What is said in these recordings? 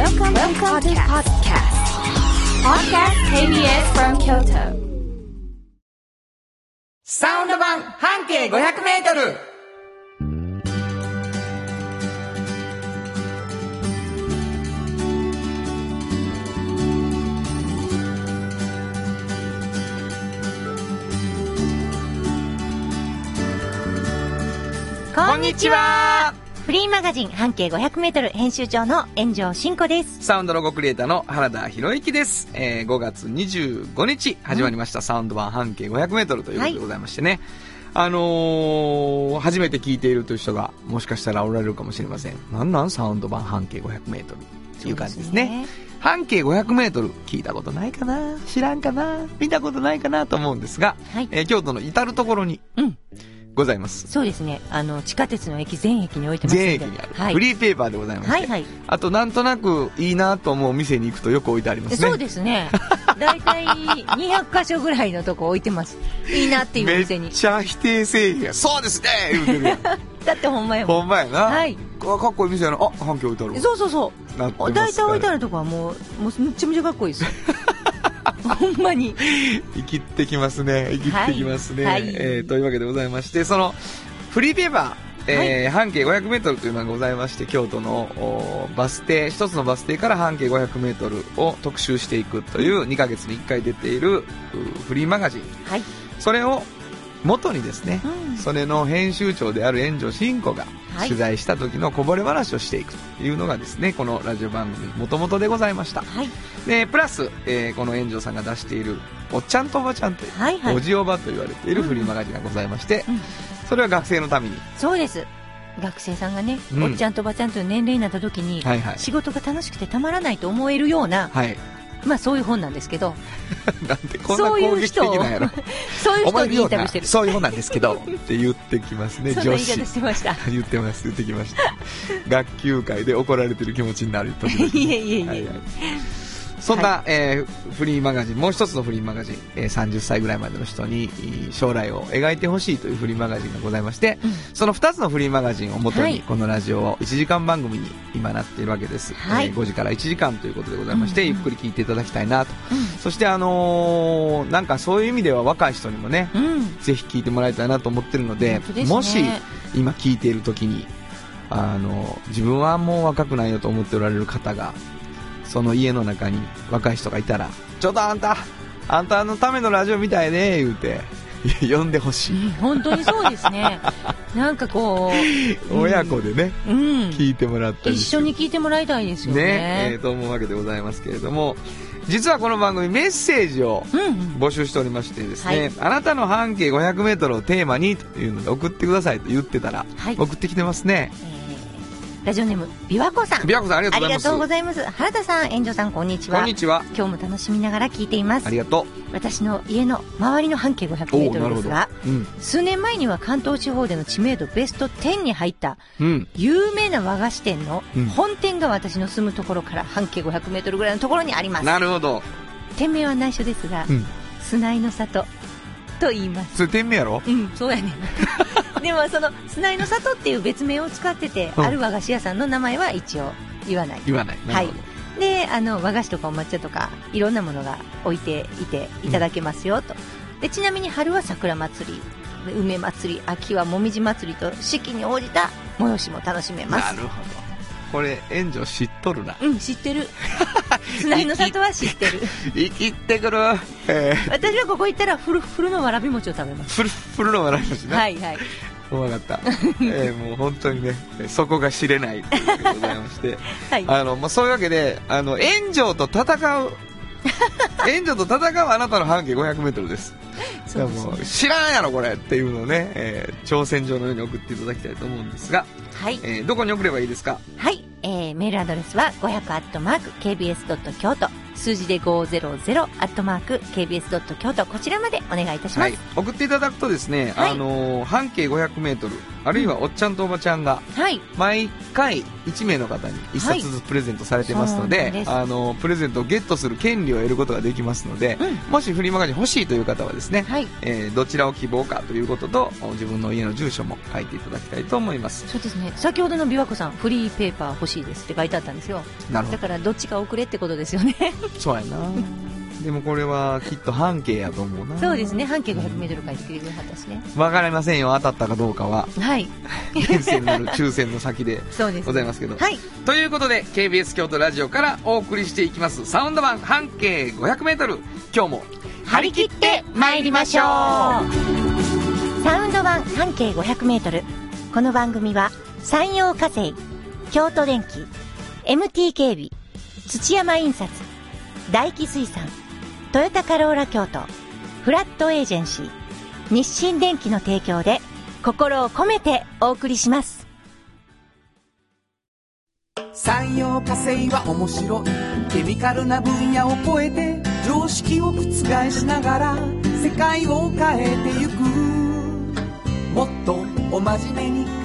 Welcome, Welcome to podcast. Podcast KBS from Kyoto. サウンド版半径500メートルこんにちはフリーマガジン半径500メートル編集長の炎上真子です。サウンドロゴクリエイターの原田博之です。えー、5月25日始まりました、サウンド版半径500メートルということでございましてね。あのー、初めて聞いているという人がもしかしたらおられるかもしれません。なんなん？サウンド版半径500メートルっていう感じですね。半径500メートル聞いたことないかな？知らんかな？見たことないかな？と思うんですが、はいえー京都の至るところにうん。ございます。そうですね。あの、地下鉄の駅全駅に置いてます。全駅にある、はい。フリーペーパーでございまして、はいはい。あとなんとなくいいなと思う店に行くとよく置いてありますね。そうですね。だいたい200箇所ぐらいのとこ置いてます。いいなっていうめ店にっ。ちゃ否定せやんそうですね言うてる。だってほんまやもん。ほんまやな。はいかかっこいい店やな。あ、半径置いてあるわ。そうそうそう。なってますだいたい置いてある。るとこはもう、もうめっちゃめちゃかっこいいですよ。ほんまに。生きってきますね。生きってきますね。はいはいえーというわけでございまして、その、フリーペーパー、えー半径500メートルというのがございまして、京都のおバス停、一つのバス停から半径500メートルを特集していくという2ヶ月に1回出ているうフリーマガジン。はい。それを元にですね、うんそれの編集長である炎上真子がはい取材した時のこぼれ話をしていくというのがですね、このラジオ番組もともとでございました。はい。で、プラス、えーこの炎上さんが出している、おっちゃんとおばちゃんという、はいはいおじおばと言われているフリーマガジンがございまして、うんそれは学生のために、そうです。学生さんがね、うんおっちゃんとおばちゃんという年齢になった時に、はいはい。仕事が楽しくてたまらないと思えるような、はい。まあそういう本なんですけど、なんでこんなそうい攻撃う人を的なんやろ。そういう人にインタビューしてる。そういう本なんですけど、って言ってきますね、女子方。してました。言ってます、言ってきました。学級会で怒られてる気持ちになる時々。いえいえいえはいはいそんな、えーフリーマガジン、もう一つのフリーマガジン、えー30歳ぐらいまでの人にいい将来を描いてほしいというフリーマガジンがございまして、うん。その2つのフリーマガジンをもとに、はい。このラジオを1時間番組に今なっているわけです。はい。えー5時から1時間ということでございまして、うん。うんゆっくり聞いていただきたいなと。うそしてあのーなんかそういう意味では若い人にもね。ぜひ聞いてもらいたいなと思ってるので、ですね。もし今聞いている時に、あの、自分はもう若くないよと思っておられる方が、その家の中に若い人がいたら、ちょっとあんた、あんたのためのラジオみたいね、言うて、呼んでほしい。うん本当にそうですね。なんかこう、うん親子でね、うん。聞いてもらったり一緒に聞いてもらいたいですよね、えねー。と思うわけでございますけれども、実はこの番組メッセージをうんうん。募集しておりましてですね、はいあなたの半径500メートルをテーマにというので送ってくださいと言ってたら、はい送ってきてますね。えーラジオネーム、琵琶湖さん。ビアコさんありがとうございます。ありがとうございます。原田さん、炎上さん、こんにちは。こんにちは。今日も楽しみながら聞いていますあ。りがと私の家の周りの半径500う。メーおおなるほどトルですが、。うん。数年前には関東地方での知名度ベスト10に入ったうん。有名な和菓子店のうん本店が私の住むところから半径500メートルぐらいのところにあります。なるほど。店名は内緒ですが、うん。砂井の里と言います。それ店名やろ？うん、そうやねん。でもその砂井の里っていう別名を使ってて、うんある和菓子屋さんの名前は一応言わない。言わない。なるほど。で、あの、和菓子とかお抹茶とか、いろんなものが置いていていただけますよ、と。で、ちなみに春は桜祭り、で梅祭り、秋はもみじ祭りと、四季に応じた催しも楽しめます。なるほど。これ、援助知っとるな。うん、知ってる。砂井の里は知ってる。生きってくる。えー、私はここ行ったら、フルフルのわらび餅を食べます。フルフルの笑いますね。。はいいはい。うまかった。えー、もう本当にね、そこが知れないということでございまして。はい。あの、まあ、そういうわけで、あの、炎上と戦う、炎上と戦うあなたの半径500メートルです。そうですね知らんやろこれっていうのをね、えー挑戦状のように送っていただきたいと思うんですが、はい。えーどこに送ればいいですか？はい。えー、メールアドレスは500アットマーク KBS ドット京都。数字で500、アットマーク、kbs. 京都、こちらまでお願いいたします。はい、送っていただくとですね、はいあのー半径500メートル、あるいはおっちゃんとおばちゃんが、はい。毎回1名の方に1冊ずつプレゼントされてますので、ですあのプレゼントをゲットする権利を得ることができますので、うんもしフリーマガジン欲しいという方はですね、はい。えーどちらを希望かということと自分の家の住所も書いていただきたいと思いますそうですね。先ほどの琵琶湖さん、フリーペーパー欲しいですって書いてあったんですよ。なるほだから、どっちか送れってことですよね。どそうやなでもこれはきっと半径やと思うなそうですね。半径500メートル書いてくれるはったしね。わかりませんよ当たったかどうかははい。厳選なる抽選の先でそうです。ございますけど、はい。ということで KBS 京都ラジオからお送りしていきますサウンド版半径 500m 今日も張り切って参りましょうサウンド版半径500メートル。この番組は、山陽火星、京都電機、MT 警備、土山印刷、大気水産、トヨタカローラ京都、フラットエージェンシー、日清電機の提供で、心を込めてお送りします。産業化成は面白いケミカルな分野を超えて常識を覆しながら世界を変えてゆくもっとお真面目に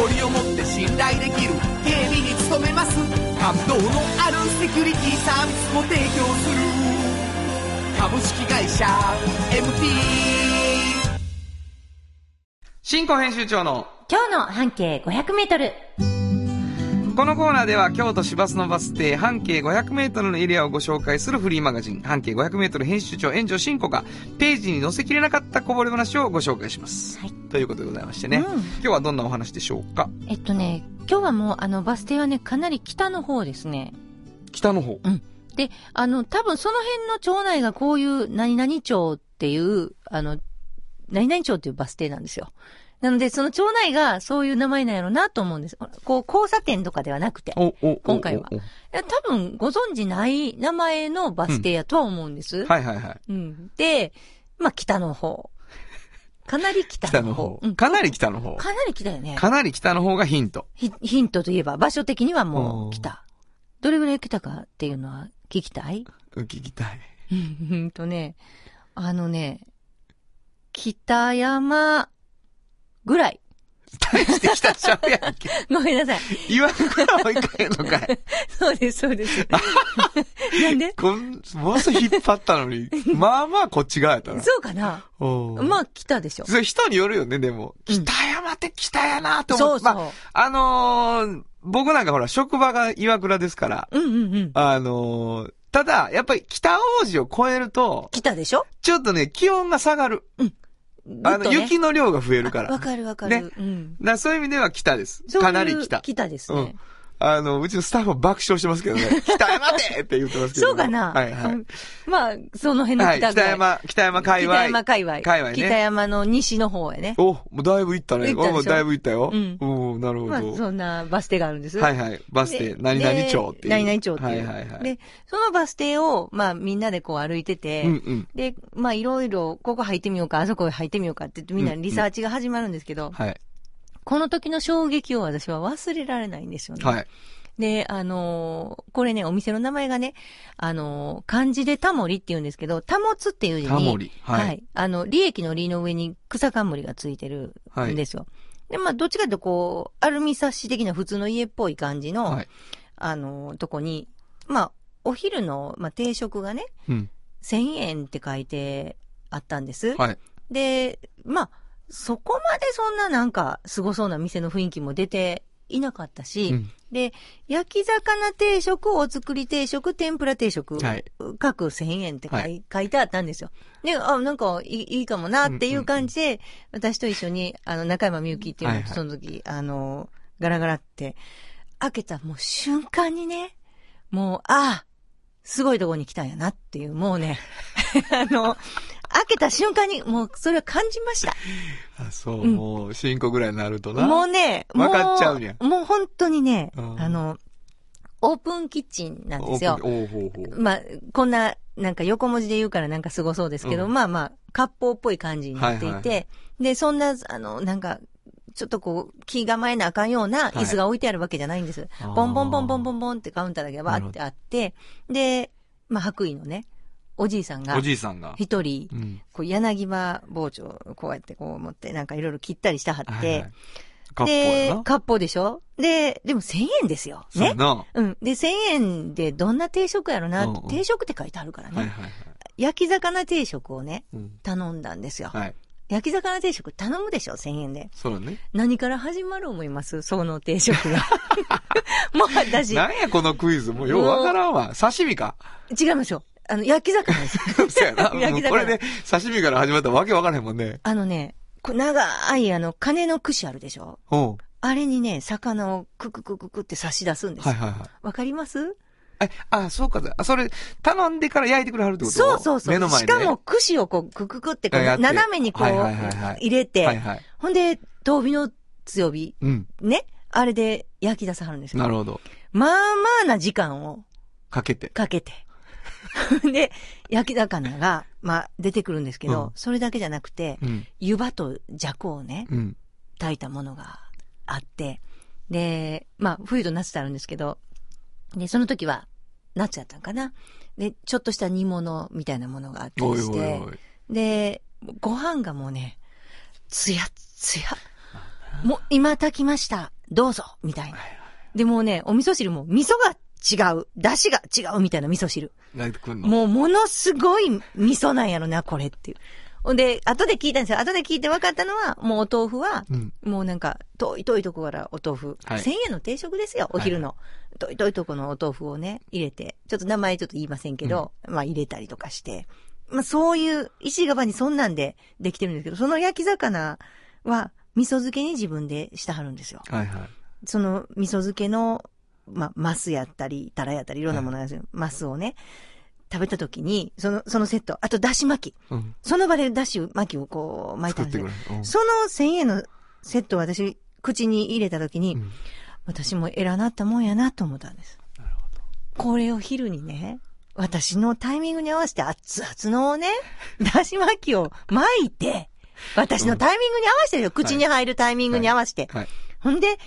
誇りを持って信頼できる警備に努めます。感動のあるセキュリティサービスも提供する。株式会社 MT 新庫編集長の今日の半径500メートル。このコーナーでは京都市バスのバス停半径 500m のエリアをご紹介するフリーマガジン半径 500m 編集長炎上新子がページに載せきれなかったこぼれ話をご紹介します。はいということでございましてね、うん今日はどんなお話でしょうか？えっとね、今日はもうあのバス停はね、かなり北の方ですね。北の方。で、あの、多分その辺の町内がこういう何々町っていう、あの、何々町っていうバス停なんですよ。なので、その町内がそういう名前なんやろうなと思うんです。こう、交差点とかではなくて。今回は多分ご存知ない名前のバス停やとは思うんです。はいはいはい。うん。で、まあ、北の方。かなり北の方。かなり北の方。かなり北よね。かなり北の方がヒント。ヒヒントといえば、場所的にはもう北。どれぐらい北かっていうのは聞きたい？うん聞きたい。うんとね、あのね、北山ぐらい。大して北ちゃうやんけ。ごめんなさい。言わんからもいかへんのかい。そうです、そうです。なんで？こん、ものす引っ張ったのに、まあまあこっち側やったな。そうかなまあ、北でしょ。それ人によるよね、でも。うん北山って北やなって思って。そうそう。まあ、あのー僕なんかほら、職場が岩倉ですから、うんうんうん。あのーただ、やっぱり北王子を超えると、北でしょ？ちょっとね、気温が下がる。あの、雪の量が増えるから。わだかかるわかねる。うん。らそういう意味では北です。かなり北。北ですねうん。。あの、うちのスタッフは爆笑してますけどね。北山でって言ってますけど。そうかなはいはい。うんまあ、その辺のはい、北ぐらい。北山、北山界隈。北山界隈。界隈ね北山の西の方へね。お、もうだいぶ行ったね。だいぶ行ったよ。うんおーなるほど。まあ、そんなバス停があるんです。はいはい。バス停、で何々町っていう。で何々町っていう。はいはいはい。で、そのバス停を、まあみんなでこう歩いてて、うんうん。で、まあいろいろ、ここ入ってみようか、あそこ入ってみようかって言ってみんなリサーチが始まるんですけど、はい。この時の衝撃を私は忘れられないんですよね。はい。で、あのーこれね、お店の名前がね、あのー漢字でタモリって言うんですけど、保つっていう字に、タモリ。は。はいい。あの、利益の利の上に草冠がついてるんですよ。で、まあ、どっちかというとこう、アルミサッシ的な普通の家っぽい感じの、はい。あの、とこに、まあ、お昼の、まあ、定食がね、うん。1000円って書いてあったんです。はい。で、まあ、そこまでそんななんか、凄そうな店の雰囲気も出ていなかったし、うん。で、焼き魚定食、お作り定食、天ぷら定食、はい。各1000円って書い,、はい。書いてあったんですよ。で、あ、なんかいいいいかもなっていう感じで、私と一緒に、あの、中山みゆきっていうのと、はいはい。その時、あの、ガラガラって、開けたもう瞬間にね、もう、ああ、すごいとこに来たんやなっていう、もうね、あの、開けた瞬間に、もう、それは感じました。あ、そう、うんもう、進行ぐらいになるとな。もうね、もわかっちゃうんやもう本当にね、うんあの、オープンキッチンなんですよ。ほうほう。まあ、こんな、なんか横文字で言うからなんかすごそうですけど、うんまあまあ、割烹っぽい感じになっていて、はいはいはで、そんな、あの、なんか、ちょっとこう、気構えなあかんような椅子が置いてあるわけじゃないんです。あーボンボンボンボンボンボンってカウンターだけがバーってあって、で、まあ、白衣のね、おじいさんがお、じいさんが。一人、うん。こう、柳葉包丁をこうやってこう持って、なんかいろいろ切ったりしたはって、はいでな、。割烹でしょ？で、でも1000円ですよ。ね？そうん。で、1000円でどんな定食やろな、うんうん定食って書いてあるからね。はいはいはい。焼き魚定食をね、うん。頼んだんですよ。はい。焼き魚定食頼むでしょ ?1000 円で。そうだね。何から始まる思います？その定食が。もう私、なんやこのクイズ。もうようわからんわ。刺身か？違いますよ。あの、焼き魚です。そうやな。焼き魚これで刺身から始まったらわけわからへんもんね。あのね、長いあの、金の串あるでしょ？うん。あれにね、魚をクククククって差し出すんですよ。はいはいはい。わかります？え、あ、そうか。あ、それ、頼んでから焼いてくれはるってこと？そうそうそう。目の前で。しかも、串をこう、クククってこう、やって斜めにこう、はいはいはいはい入れて、はいはい。ほんで、豆火の強火、うん。ね、あれで焼き出さはるんですよ。なるほど。まあまあな時間をかけて。かけて。で、焼き魚が、まあ、出てくるんですけど、うんそれだけじゃなくて、うん。湯葉とじゃこをね、うん。炊いたものがあって、で、まあ、冬と夏ってあるんですけど、で、その時は、夏やったんかな？で、ちょっとした煮物みたいなものがあったおいりして、おいおい。で、ご飯がもうね、つやつや。もう今炊きました。どうぞみたいな。で、もうね、お味噌汁も味噌が違う。出汁が違うみたいな味噌汁。もうものすごい味噌なんやろな、これっていう。ほんで、後で聞いたんですよ。後で聞いて分かったのは、もうお豆腐は、うん。もうなんか、遠い遠いとこからお豆腐。はい1000円の定食ですよ、お昼の。遠い遠いとこのお豆腐をね、入れて、ちょっと名前ちょっと言いませんけど、まあ入れたりとかして。まあそういう、石窯にそんなんでできてるんですけど、その焼き魚は、味噌漬けに自分でしてはるんですよ。はいはい。その味噌漬けの、まあ、マスやったり、タラやったり、いろんなものなんですよ。マスをね、食べた時に、その、そのセット、あとだし巻き。うん。その場でだし巻きをこう巻いたんですよ。うんその1000円のセットを私、口に入れた時に、うん私も偉なったもんやなと思ったんです。これを昼にね、私のタイミングに合わせて熱々のね、だし巻きを巻いて、私のタイミングに合わせてよ。口に入るタイミングに合わせて。はい。ほんで、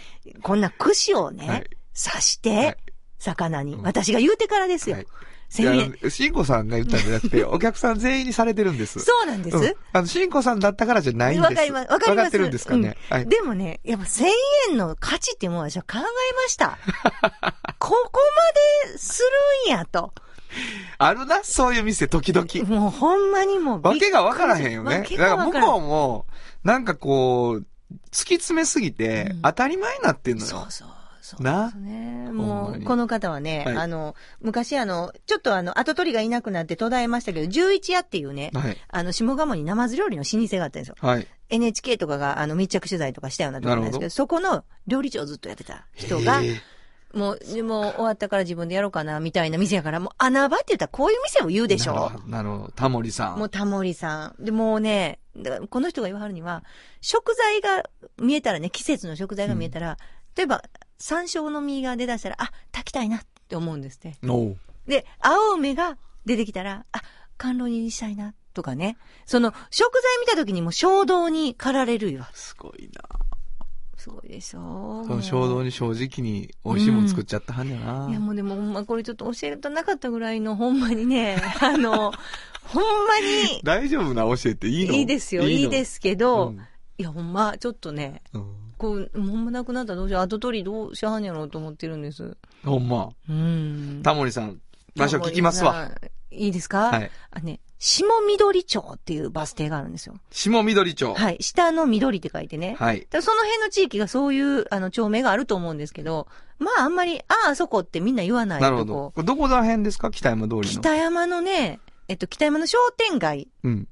こんな串をね、はい刺しはいて、魚に、うん私が言うてからですよ。はい。い1000円。や、しんこさんが言ったんじゃなくて、お客さん全員にされてるんです。そうなんです。うんあの、しんこさんだったからじゃないんです。わかります。わかります。ってるんですかね。うんはい。でもね、やっぱ1000円の価値っていうものは私は考えました。ここまでするんやと。あるな、そういう店、時々。もうほんまにもうわけがわからへんよね。だから向こうも、なんかこう、突き詰めすぎてうん、当たり前になってんのよ。そうそう。そうなですね。もう、この方はね、はいあの、昔あの、ちょっとあの、後取りがいなくなって途絶えましたけど、11屋っていうね、はい。あの、下鴨にナマズ料理の老舗があったんですよ。はい。NHK とかがあの密着取材とかしたようなところなんですけど、なるそこの料理長をずっとやってた人がもう、でも終わったから自分でやろうかな、みたいな店やから、もう穴場って言ったらこういう店を言うでしょなるほど。なるほど。タモリさん。もうタモリさん。で、もうね、この人が言わはるには、食材が見えたらね、季節の食材が見えたら、例えば、山椒の実が出だしたら、あ、炊きたいなって思うんですって。おうで、青梅が出てきたら、あ、甘露煮にしたいな、とかね。その、食材見た時にも衝動に駆られるよ。すごいな。すごいでしょその衝動に正直に美味しいもん作っちゃったはんやな。いやもうでもほんまこれちょっと教えたなかったぐらいのほんまにね、あの、ほんまに大丈夫な教えていいの？いいですよ、いいですすけど、うんいやほんまちょっとね、うんこう、ほんまなくなったらどうしよう、後取りどうしはんやろうと思ってるんです。ほんま。うん。タモリさん、場所聞きますわ。。いいですか？はい。あね、下緑町っていうバス停があるんですよ。下緑町。はい。下の緑って書いてね。はい。その辺の地域がそういう、あの、町名があると思うんですけど、まああんまり、ああ、あそこってみんな言わないなるほど。これどこら辺ですか？北山通りの。北山のね、えっと、北山の商店街うん。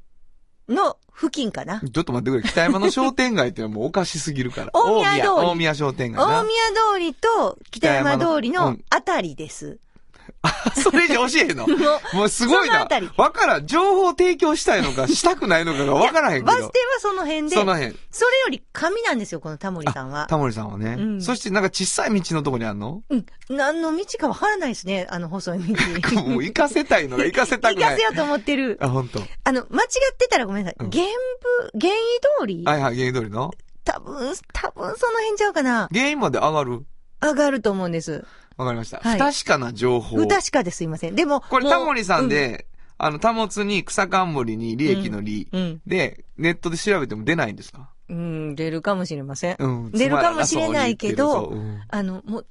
の付近かな。ちょっと待ってくれ。北山の商店街ってもうおかしすぎるから。大宮通り大宮商店街な。大宮通りと北山通りのあたりです。それじゃ教えへんの？もうすごいな。わからん。情報提供したいのか、したくないのかがわからへんけどバス停。はその辺で、その辺。それより紙なんですよ、このタモリさんは。タモリさんはね。うんそしてなんか小さい道のとこにあんの？うん。何の道かわからないですね、あの細い道。もう行かせたいのが 行かせたくない行かせ。ようと思ってる。あ、本当。あの、間違ってたらごめんなさい。うん原部、原意通り？はいはい、原因通りの？多分、多分その辺ちゃうかな。原因まで上がる？上がると思うんです。わかりました。はい不確かな情報。不確かですいません。でも、これタモリさん、で、あの、貨物に草冠に利益の利、うん。で、ネットで調べても出ないんですか？うん、うん出るかもしれません。うん。出るかもしれないけどうあの、もう、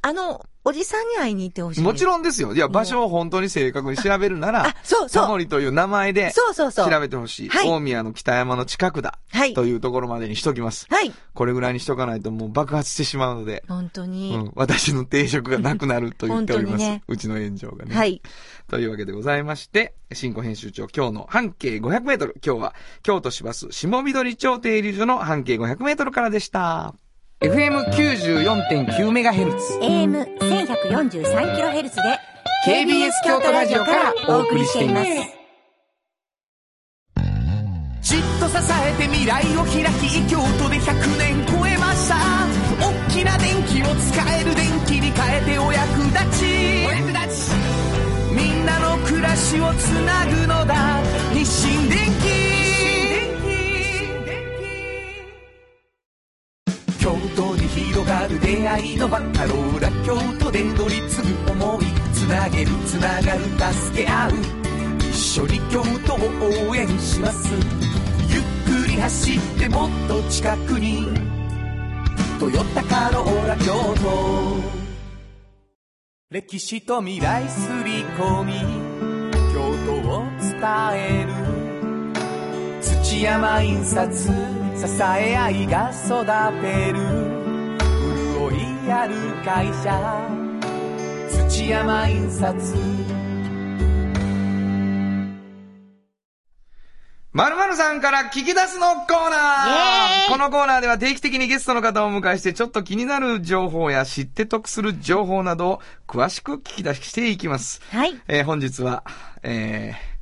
あの、おじさんに会いに行ってほしい。もちん。ろんですよ。いや、場所を本当に正確に調べるならあ、、そうタそう。モリという名前でそうそうそう。調べてほしい。はい大宮の北山の近くだ。はい。というところまでにしときます。はい。これぐらいにしとかないともう爆発してしまうので、本当うに。ん、私の定食がなくなると言っております。ねうちの炎上がね。はい。というわけでございまして、新庫編集長、今日の半径500メートル。今日は、京都市バス下緑町停留所の半径500メートルからでした。FM94.9MHz。AM1143kHz で、KBS 京都ラジオからお送りしています。じっと支えて未来を開き京都で100年超えました。大きな電気を使える電気に変えてお役立ち。お役立ち。みんなの暮らしをつなぐのだ。日清電気京都に広がる出会いのバカローラ京都で乗り継ぐ思いつなげるつながる助け合う。一緒に京都を応援します。ゆっくり走ってもっと近くに「トヨタカローラ京都」歴史と未来すり込み。京都を伝える。土山印刷。支え合いが育てる潤いある会社土山印刷まるまるさんから聞き出すのコーナーこのコーナーでは定期的にゲストの方をお迎えしてちょっと気になる情報や知って得する情報などを詳しく聞き出していきます。はい。えー本日は、えー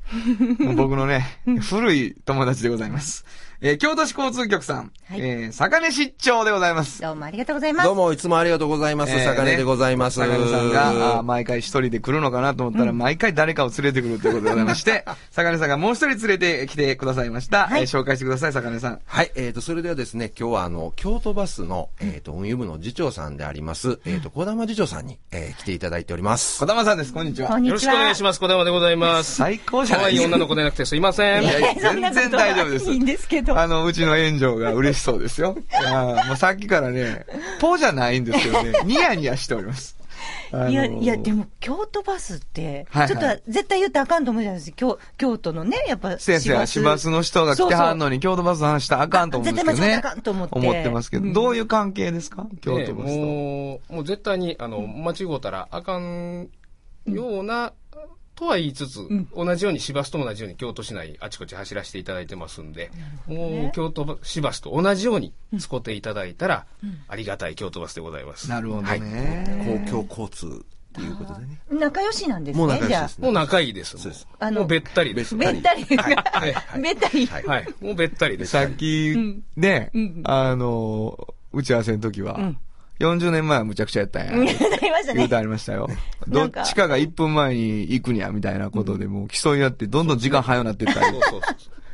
僕のね、古い友達でございます。えー京都市交通局さん、はいえー坂根市長でございます。どうもありがとうございます。どうも、いつもありがとうございます。えー坂根でございます。坂根さんが、あー毎回一人で来るのかなと思ったら、毎回誰かを連れてくるということでございまして、坂根さんがもう一人連れてきてくださいました。はいえー紹介してください、坂根さん。はい、えっ、と、それではですね、今日はあの、京都バスの、えっ、と、運輸部の次長さんであります、えっ、と、小玉次長さんに、えー来ていただいております小。玉さんです、こんにちは。こんにちは。よろしくお願いします。小玉でございます。最高じゃ可ないですか。愛い女の子でなくてすいません。いやいや、全然大丈夫です。いいんですけど。あの、うちの炎上が嬉しそうですよ。あーもうさっきからね、ポじゃないんですけどね、ニヤニヤしております。あのーいや、いや、でも、京都バスって、はいはい。ちょっと絶対言ったらあかんと思うじゃないですか。京京都のね、やっぱ、先生は市バス。の人が来てはんのに、京都バスの話したらあかんと思うんですけどね。絶対あかんと思って。思ってますけど、うん。どういう関係ですか？京ね都バスと。もう、もう絶対に、あの、間違うたらあかんような、とは言いつつ、同じように市バスと同じように京都市内あちこち走らせていただいてますんで、もう京都市バスと同じように使っていただいたら、ありがたい京都バスでございます。なるほどはいね。公共交通ということでね。仲良しなんですね、もう仲良しじゃあです。もう仲いいです。そうですあのもうべったりです。べったり。はいはいべったり。はい はい。もうべったりです。さっき、ね、あの、打ち合わせの時は、40年前はむちゃくちゃやったんや。なりましたね。言うて。ありましたよ。どっちかが1分前に行くにゃ、みたいなことで、もう競い合って、どんどん時間早くなってったり。そう。そうそう。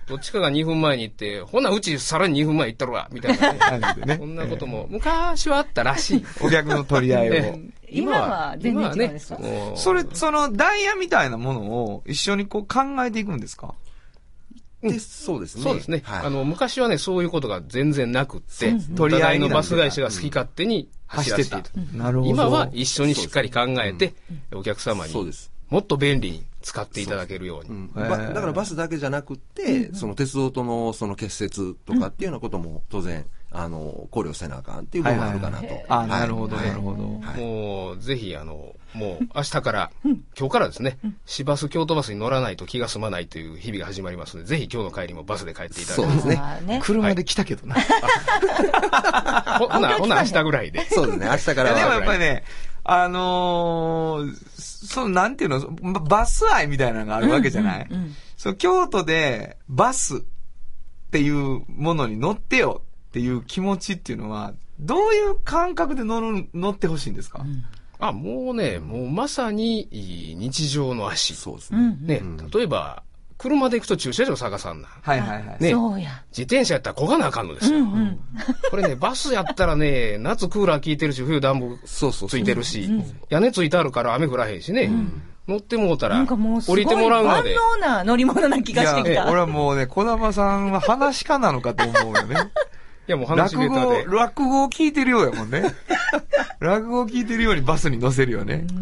どっちかが2分前に行って、ほな、うちさらに2分前行ったろわ、みたい。なね。感じでねこんなことも、昔はあったらしい。お客の取り合い。を。え今は全然違うんですかそれ、その、ダイヤみたい。なものを一緒にこう考えてい。くんですかで、そうですね。そうですね。はい。あの、昔はね、そういうことが全然なくって、取り合いのバス会社が好き勝手に走走ってたらせていた。。なるほど。今は一緒にしっかり考えて、お客様にそうです。もっと便利に使っていただけるように。だからバスだけじゃなくって、その鉄道とのその結節とかっていうようなことも当然あの、考慮せなあかんっていう部分があるかなと。あ、はいなるほど、はいなるほど。もう、ぜひ、あの、もう、明日から、今日からですね、市バス、京都バスに乗らないと気が済まないという日々が始まりますので、ぜひ今日の帰りもバスで帰っていただいてそうで。すね。車で来たけどな。ほほな、ほな、明日ぐらいで。そうですね。明日からでもは。やっぱりね、あのーその、なんていうの、ババス愛みたいなのがあるわけじゃない、うんうんそう京都でバスっていうものに乗ってよっていう気持ちっていうのは、どういう感覚で乗る、乗ってほしいんですか、あ、もうね、もうまさに日常の足。そうですね。うん。ね、例えば、車で行くと駐車場探さんな。はいはいはい。ねそうや。自転車やったらこがなあかんのですよ。これね、バスやったらね、夏クーラー効いてるし、冬暖房ついてるし、屋根ついてあるから雨降らへんしね、乗ってもうたらなんかもう、すごい降りてもらうまで。万能な乗り物な気がしてきいや、た。俺はもうね、小玉さんは話し家なのかと思うよね。いや、もう話落語ネタで、。落語を聞いてるようやもんね。落語を聞いてるようにバスに乗せるよね。う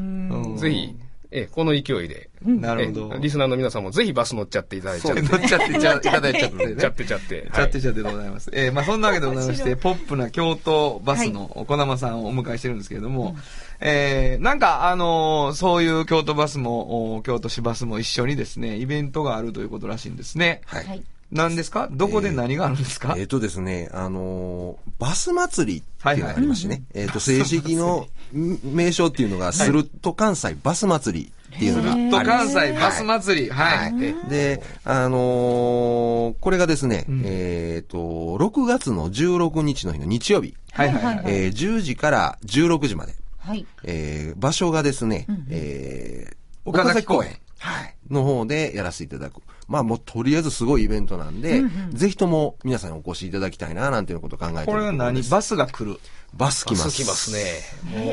んぜひ、え、この勢いで、なるほどえ。リスナーの皆さんもぜひバス乗っちゃっていただいちゃって。乗っちゃってちゃ、いただいちゃってね。ちゃってちゃって。ちゃってちゃってでございます。えーまあそんなわけでございまして、ポップな京都バスの小玉さんをお迎えしてるんですけれども、えーなんかあのーそういう京都バスも、お京都市バスも一緒にですね、イベントがあるということらしいんですね。はい。はい。何ですか？どこで何があるんですか、えっ、とですね、あのーバス祭りっていうのがありましてね、えっ、と、正式のん名称っていうのが、スルッと関西バス祭りっていうのがあります。と関西バス祭り。はい。はいえで、あのーこれがですね、んえっ、と、6月の16日の日の日曜日、はいはいはい。えー10時から16時まで、はい。えー場所がですね、えー岡崎公園。はい。の方でやらせていただく。まあもうとりあえずすごいイベントなんで、ぜひとも皆さんにお越しいただきたいな、なんていうことを考えてるこれは何バスが来る？バス来ます。バス来ますね。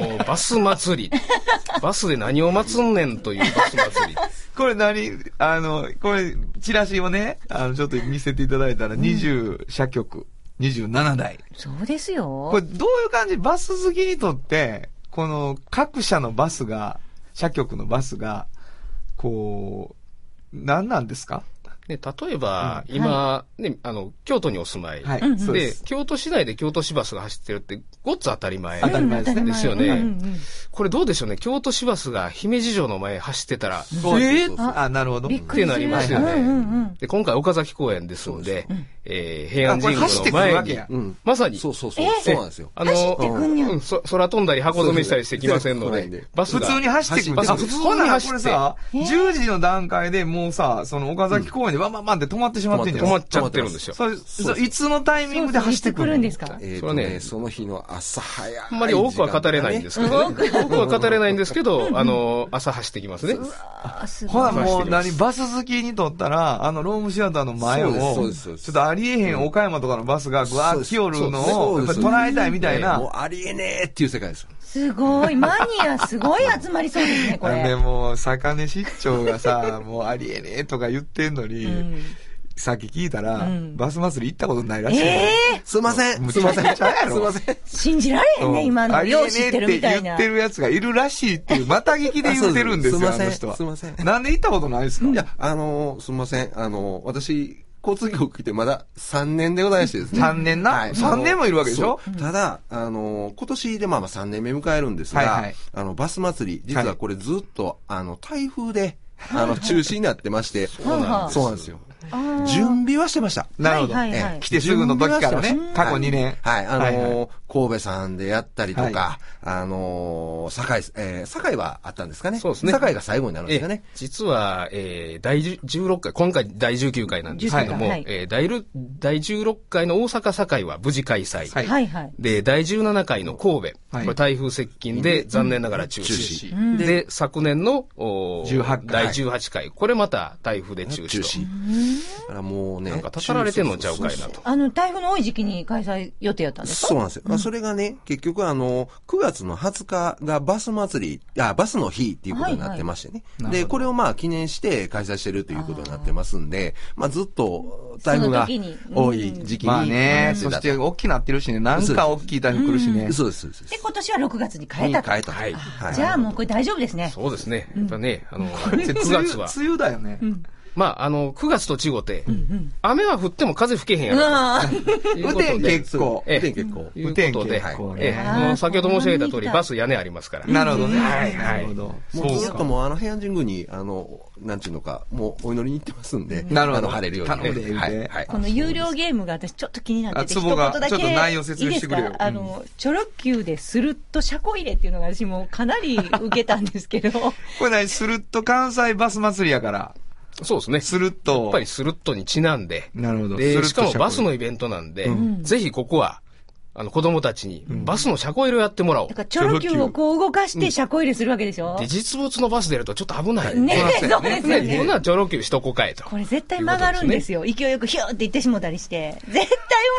もう、バス祭り。バスで何を祭んねんというバス祭り。これ何？あの、これ、チラシをね、あの、ちょっと見せていただいたら、20車局、27台。そうですよ。これ、どういう感じ？バス好きにとって、この各社のバスが、車局のバスが、こう、何なんですか？ね、例えば、今、ね、あの、京都にお住まい。はいうんそうで。京都市内で京都市バスが走ってるって、ごっつ当たり前。当たり前ですねですよね。これどうでしょうね。京都市バスが姫路城の前走ってたら、そうえそうそうあ、なるほど。びっくりする。ってなりますよねうんうんうんで、今回岡崎公園ですんで、えー平安神宮の前に。まさに、そうそうそう。え？そうなんですよ。あの、空飛んだり箱止めしたりしてきませんのでバスが。普通に走ってくる。普通に走って、これさ、10時の段階でもうさ、その岡崎公園でバンバンバンって止まってしまってんじゃん。止まっちゃってるんですよ。それそれいつのタイミングで走ってくるるんですか？えっ、それはねその日の朝早い。あんまり多くは語れないんですけど、ね、多くは語れないんですけど、あの、朝走ってきますね。ほごい。なもう何、バス好きにとったら、あの、ロームシアターの前を、ちょっとありえへん岡山とかのバスがぐわー来よるのを、やっぱり捉えたいみたいな。もうありえねえっていう世界ですよ。すごい。マニアすごい集まりそうですね、こでれ。もう、坂根市長がさ、もうありえねえとか言ってんのに、うんさっき聞いたら、うんバス祭り行ったことないらしい。ええすいません。むちゃくちゃやろすいません。信じられへんね、今の。よう知ってるみたいなありえねえって言っ。てるやつがいるらしいっていう、また聞きで言ってるんですよ、すあの人は。すいませんすいませんなんで行ったことないですか？いや、あのーすみません。あのー私、交通局来てまだ3年でございましてですね。3年な？はい。3年もいるわけでしょ？ただ、あのー今年でまあまあ3年目迎えるんですが、はいはい。あの、バス祭り、実はこれずっと、あの、台風で、あの、中止になってまして、そうなんですよ。準備はしてました。なるほど。はいはいはいええ来てすぐの時からね過去2年。はい、あのーはいはい神戸さんでやったりとか、はあのー堺、えー、堺はあったんですかね。そうですね堺が最後になるんですかね。実は、えー、第16回、今回第19回なんですけども、えー第る第16回の大阪堺は無事開催。はいはいはい。で、第17回の神戸、はいこれ台風接近で残念ながら中止。で、昨年のおー18回第18回、これまた台風で中止と。中止。だからもうね。なんかたたられてんのちゃうかいなと。あの、台風の多い時期に開催予定やったんですか？そうなんですよ。まあそれがね、結局あの、9月の20日がバス祭り、あ、バスの日っていうことになってましてね。で、これをまあ記念して開催してるということになってますんで、まあずっと台風が多い時期に。まあね、うんそして大きなってるしね、なんか大きい台風来るしね。そうです、そうです。で、今年は6月に変えたと。変えたと。はいはいじゃあもうこれ大丈夫ですね。そうですね。やっぱね、あの、これって9梅雨月は、梅雨だよね。まあ、あの、9月と違って、雨は降っても風吹けへんやろ。雨天で、結構。ええ。雨天結構。雨天結構。ねええ。もう先ほど申し上げた通り、バス屋根ありますから。なるほどね。はいはい。なるほど。もうずっと。もうあの平安神宮に、あの、なんちゅうのか、もうお祈りに行ってますんで、なるほど。晴れるようにはい。はい。この有料ゲームが私ちょっと気になってて、だけちょっと内容説明してくれよ。いいですかあの、チョロ Q でスルッと車庫入れっていうのが私もかなり受けたんですけど、これ何？スルッと関西バス祭りやから、そうですね。スルッと。やっぱりスルットにちなんで、なるほど。で、しかもバスのイイベントなんで、ぜひここは、あの、子供たちに、バスの車庫入れをやってもらおうだ。からチョロ Q をこう動かして車庫入れするわけでしょ、で、実物のバス出るとちょっと危ない。ねそうそうですよね、ほんね。なら上ロ級しとこかえと。これ絶対曲がるんですよ。勢いよくヒューって言ってしもたりして。絶対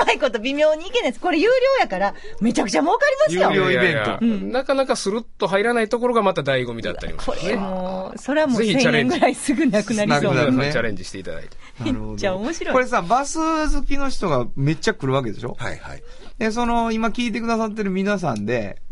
うまいこと微妙にいけないです。これ有料やから、めちゃくちゃ儲かりますよ。有料イベントいやいやなかなかスルッと入らないところがまた醍醐味だったりもしこますね。れもう、それはもう1000ぜひチャレンジ円ぐらいすぐなくなりそうななくなるねチャレンジしていただいて。めっちゃ面白いこれさ、バス好きの人がめっちゃ来るわけでしょ？はいはい。で、その、今聞いてくださってる皆さんで、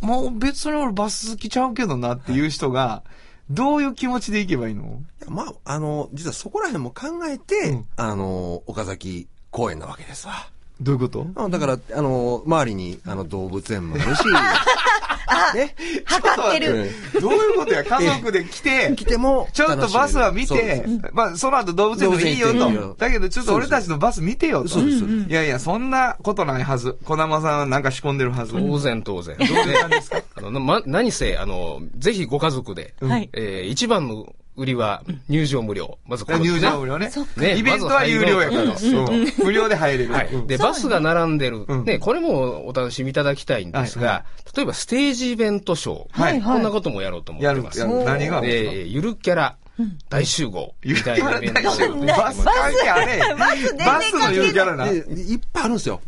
もう別に俺バス好きちゃうけどなっていう人が、どういう気持ちで行けばいいの？いやまあ、あの、実はそこら辺も考えて、うん。あの、岡崎公園なわけですわ。どういうこと？あだから、あの、周りに、あの、動物園もあるし、ね、測ってる。どういうことや？家族で来て、来ても、ちょっとバスは見てす、まあ、その後動物園でもいいよと。だけど、ちょっと俺たちのバス見てよと。そうですいやいや、そんなことないはず。小玉さんはなんか仕込んでるはず。当然当然。どういう感じですか？あの、ま、何せ、あの、ぜひご家族で、はいえー一番の売りは入場無料。まずこの入場無料ね。ねイベントは有料やから。無料で入れる。はい。で、バスが並んでる。うんね、これもお楽しみいただきたいんですが、は例えばステージイベントショー。はいこんなこともやろうと思ってやるま、す。やる。何がでゆるキャラ大集合。みたいなイベントをバス。関係あれ。バスのゆるキャラな。でいっぱいあるんですよ。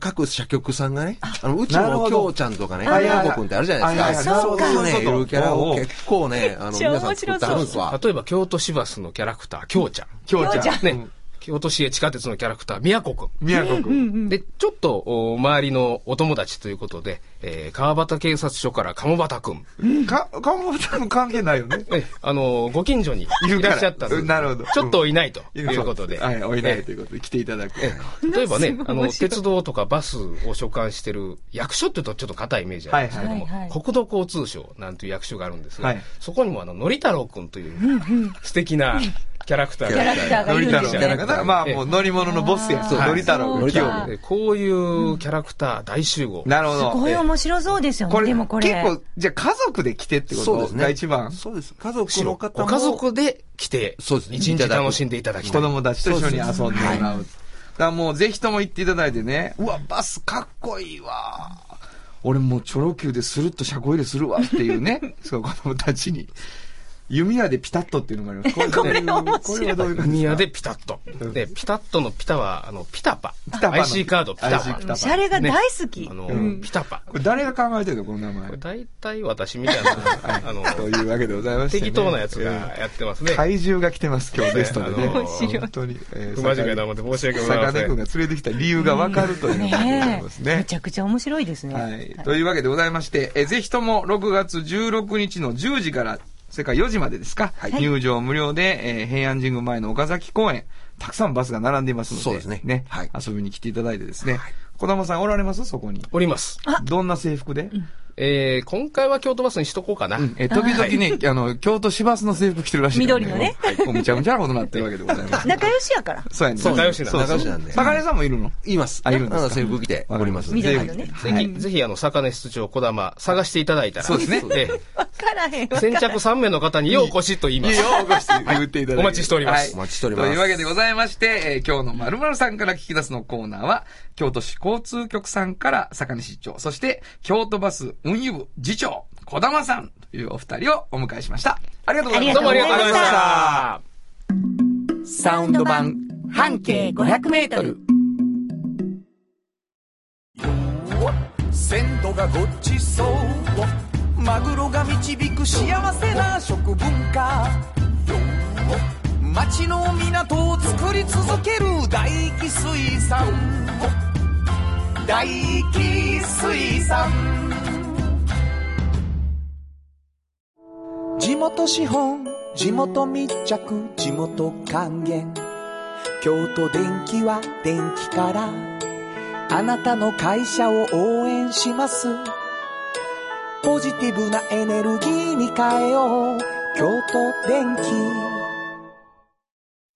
各社局さんがね、あ。の、うちのきょうちゃんとかね、はいはいはい。あやこくんってあるじゃないですか。そういうね、キャラを結構ね、あの、皆さん作ってあるんですわ。例えば京都市バスのキャラクター、京ちゃん。きょうちゃん。ね、京都市営地下鉄のキャラクター、宮古くん。宮古くん。で、ちょっと、お周りのお友達ということで、えー川端警察署から鴨端くん。か、かも多分関係ないよね。え、あのーご近所にいら。らっしゃったのなるほど。ちょっといないということで。はい、おいないえということで来ていただく。え例えばね、あの、鉄道とかバスを所管してる役所って言うとちょっと硬いイメージあるんですけども、はいはい。国土交通省なんていう役所があるんですが、はい。そこにもあの、のり太郎くんという素敵なキャラクターキャラクターがいる。まあもう乗り物のボスや。そう、はいのり太郎がでこういうキャラクター大集合。なるほど。すごい面白そうですよね、これ、でもこれ。結構、じゃあ家族で来てってことそうですね。が一番。そうです。家族の方も。ご家族で来て、そうですね一日楽しんでいただきたい。子供たちと一緒に遊んでもらう。だからもうぜひとも行っていただいてね、うわ、バスかっこいいわ。俺もうチョロ Q でスルッと車庫入れするわっていうね、そう子供たちに。弓矢でピタッとっていうのがあります。これどういうこれはどういう感じ宮ででピタッと。で、ピタッとのピタは、あの、ピタパ。タパの IC カードピタパ。パシャレが大好き。あの、うんピタパ。これ誰が考えてるの？この名前これ。大体私みたいな、あの、というわけでございまして、ね。適当なやつがやってますね。怪獣が来てます、今日ゲストでね。本当に。え不真面目なもんで申し訳ございません。坂根君が連れてきた理由がわかるというのがございねえ。ますねめ。ちゃくちゃ面白いですね。はい。というわけでございまして、えぜひとも6月16日の10時から、それから4時までですか、入場無料で、えー平安神宮前の岡崎公園、たくさんバスが並んでいますので、そうですね。はい。遊びに来ていただいてですね、小玉さんおられます？そこに。おります。どんな制服で、えー、今回は京都バスにしとこうかな。えー時々ね、あの、京都市バスの制服着てるらしいから、緑のねはい。もうむちゃむちゃなことになってるわけでございます。仲良しやから。そうやね。そう仲良しなんで仲良しなんで坂根さんもいるの？います。あいるんですか？あの制服着ております。緑のね。ぜひ、ぜひ、あの、坂根室長、小玉、探していただいたら。そうですねえわからへん先着3名の方にようお越しと言います。よ、お越し言っていただいて。お待ちしておりますはいお待ちしておりますというわけでございまして、えー今日の〇〇さんから聞き出すのコーナーは、京都市交通局さんから坂根市長、そして、京都バス運輸部次長、小玉さんというお二人をお迎えしました。ありがとうございました。どうもありがとうございました。サウンド版半径500メートル鮮度がごちそうマグロが導く幸せな食文化町の港を作り続ける大気水産。大気水産。地元資本地元密着地元還元。京都電気は電気からあなたの会社を応援します。ポジティブなエネルギーに変えよう。京都電気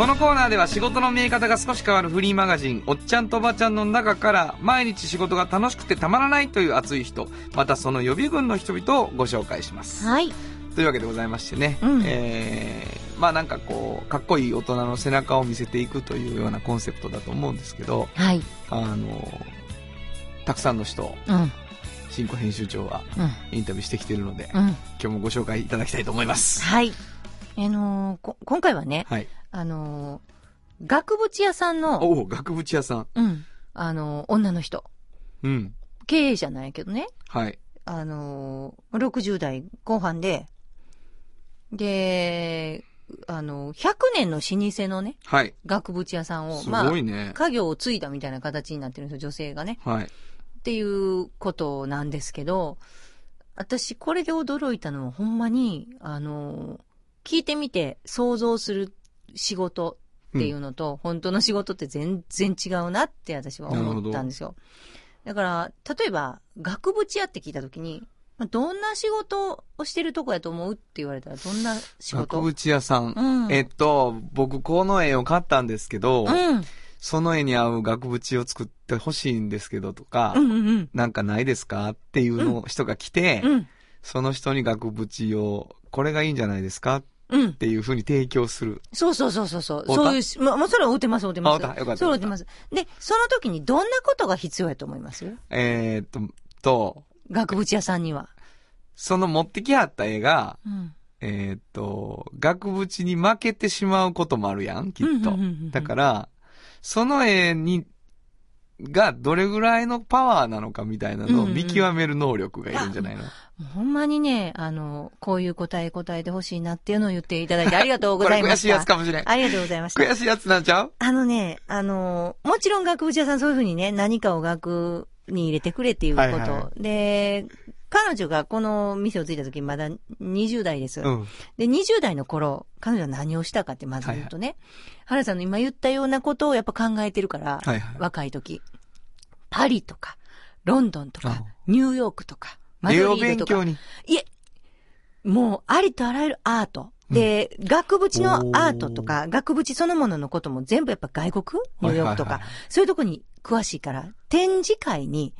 このコーナーでは仕事の見え方が少し変わるフリーマガジン、おっちゃんとおばちゃんの中から、毎日仕事が楽しくてたまらないという熱い人、またその予備軍の人々をご紹介します。はい。というわけでございましてね、うんえー、まあなんかこう、かっこいい大人の背中を見せていくというようなコンセプトだと思うんですけど、はい。あの、たくさんの人を、うん。新庫編集長はうん。インタビューしてきているので、うん。今日もご紹介いただきたいと思います。はい。あのーこ、今回はね、はい。あのー額縁屋さんの、おお、額縁屋さん。うん。あのー女の人。うん。経営者なんやけどね。はい。あのー60代後半で、で、あのー100年の老舗のね、はい。額縁屋さんを、すまあ、ごいね。家業を継いだみたいな形になってるんですよ、女性がね。はい。っていうことなんですけど、私これで驚いたのはほんまに、あの、聞いてみて想像する仕事っていうのと、本当の仕事って全然違うなって私は思ったんですよ。だから、例えば、額縁屋って聞いたときに、まあどんな仕事をしてるとこやと思うって言われたら、どんな仕事？額縁屋さん。うん。えっと、僕この絵を買ったんですけど、うん。その絵に合う額縁を作ってほしいんですけどとか、うんうんうん。なんかないですか？っていうの、人が来て、うん。その人に額縁を、これがいいんじゃないですか？っうん。ていうふうに提供する。そうそうそうそうそう。会うた？そういうし、ま、まあ、それは打てます、打てます。あよかったそれは打てます。で、その時にどんなことが必要やと思います？えーっと、と、額縁屋さんには。その持ってきはった絵が、うん。えーっと、額縁に負けてしまうこともあるやん、きっとうんうんうんうん。だから、その絵に、がどれぐらいのパワーなのかみたいなのを見極める能力がいるんじゃないの、もうほんまにね、あの、こういう答え答えてほしいなっていうのを言っていただいてありがとうございました。これ悔しいやつかもしれん。ありがとうございました。悔しいやつなんちゃう？あのね、あの、もちろん額縁屋さんそういうふうにね、何かを額に入れてくれっていうこと。はいはで、彼女がこの店をついた時まだ20代です。うん。で、20代の頃、彼女は何をしたかってまず言うとね、原さんの今言ったようなことをやっぱ考えてるから、はいはい。若い時。パリとか、ロンドンとかあ、ニューヨークとか、マドリードとか。勉強に。いえ、もうありとあらゆるアート。で、額縁のアートとか、額縁そのもののことも全部やっぱ外国ニューヨークとかそういうとこに詳しいから、展示会に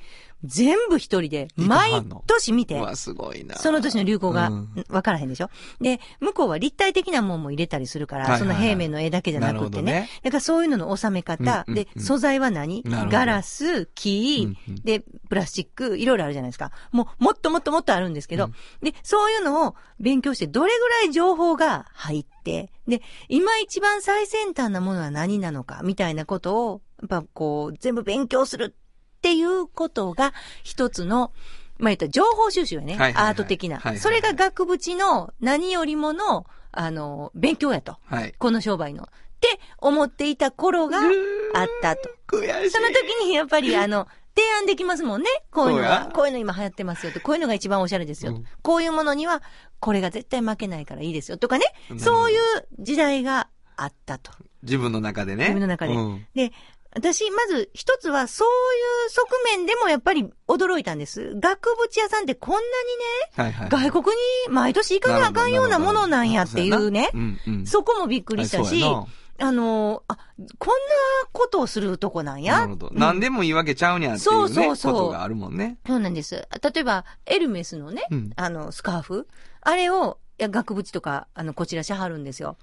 全部一人で毎年見て。すごいな。その年の流行がうん。分からへんでしょ、で、向こうは立体的なもんも入れたりするから、その平面の絵だけじゃなくてね。ね。だからそういうのの収め方、うんうん。でう、ん素材は何？ガラス、木、うんうん。で、プラスチック、いろいろあるじゃないですか。もう、もっともっともっとあるんですけど、うん。で、そういうのを勉強して、どれぐらい情報が入って、で、今一番最先端なものは何なのか、みたいなことを、やっぱこう、全部勉強するっていうことが、一つの、まあ言ったら情報収集やね。はいはいはいアート的な、はいはいはいそれが額縁の何よりもの、あの、勉強やと。はい。この商売の。って思っていた頃があったと。悔しい。その時にやっぱりあの、提案できますもんね。こういうのは。こういうの今流行ってますよって。こういうのが一番おしゃれですよ。うんこういうものには、これが絶対負けないからいいですよ。とかねそういう時代があったと。自分の中でね。自分の中でうんで、私、まず一つは、そういう側面でもやっぱり驚いたんです。額縁屋さんってこんなはいはい。にね、外国に毎年行かなあかんようなものなんやっていうね。うんうん。そこもびっくりしたし、あの、あ、こんなことをするとこなんや。ななるほど。うん何でも言い訳ちゃうにゃっていうそうね、そうそうことがあるもんね。そうなんです。例えば、エルメスのね、うん。あの、スカーフあれを、いや、額縁とか、あの、こちらしはるんですよ。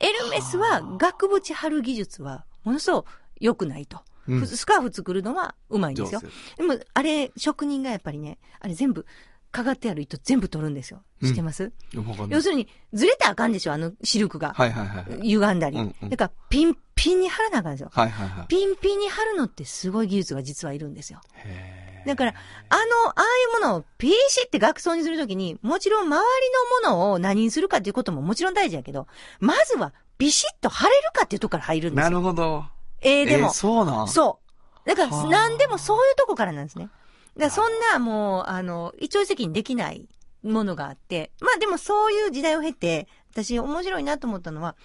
エルメスは、額縁貼る技術は、ものすごく良くないと。うんスカーフ作るのはうまいんですよでも、あれ、職人がやっぱりね、あれ全部、かかってある糸全部取るんですよ。知ってます、わかん要するに、ずれたらあかんでしょあのシルクが。はいはいはい。歪んだり。うんうんだから、ピンピンに貼らなあかんですよ。はいはいはい。ピンピンに貼るのってすごい技術が実はいるんですよ。へだから、あの、ああいうものをピーシって額装にするときに、もちろん周りのものを何にするかっていうことももちろん大事やけど、まずはビシッと貼れるかっていうとこから入るんですよ。るほど。えー、でも、えーそうなん？そう。だから、はあ何でもそういうとこからなんですね。だからそんなもう、あの、一朝一夕にできないものがあって、まあでもそういう時代を経て、私面白いなと思ったのは、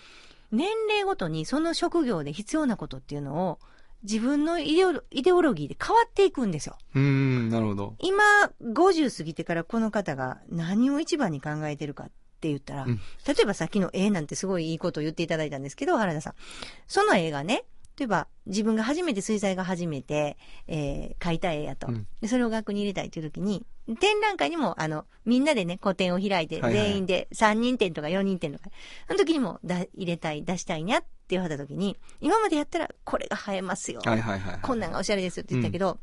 年齢ごとにその職業で必要なことっていうのを、自分のイデオロイデオロギーで変わっていくんですよ。うーん、なるほど。今、50過ぎてからこの方が何を一番に考えてるかって言ったら、うん例えばさっきの絵なんてすごいいいことを言っていただいたんですけど、原田さん。その絵がね、例えば自分が初めて水彩が初めて、えー描いた絵やと、うんでそれを額に入れたいという時に、展覧会にも、あの、みんなでね、個展を開いて、はいはい全員で3人展とか4人展とか、その時にもだ入れたい、出したいにゃって言われた時に、今までやったらこれが映えますよ。はいはいはい。こんなんがおしゃれですよって言ったけど、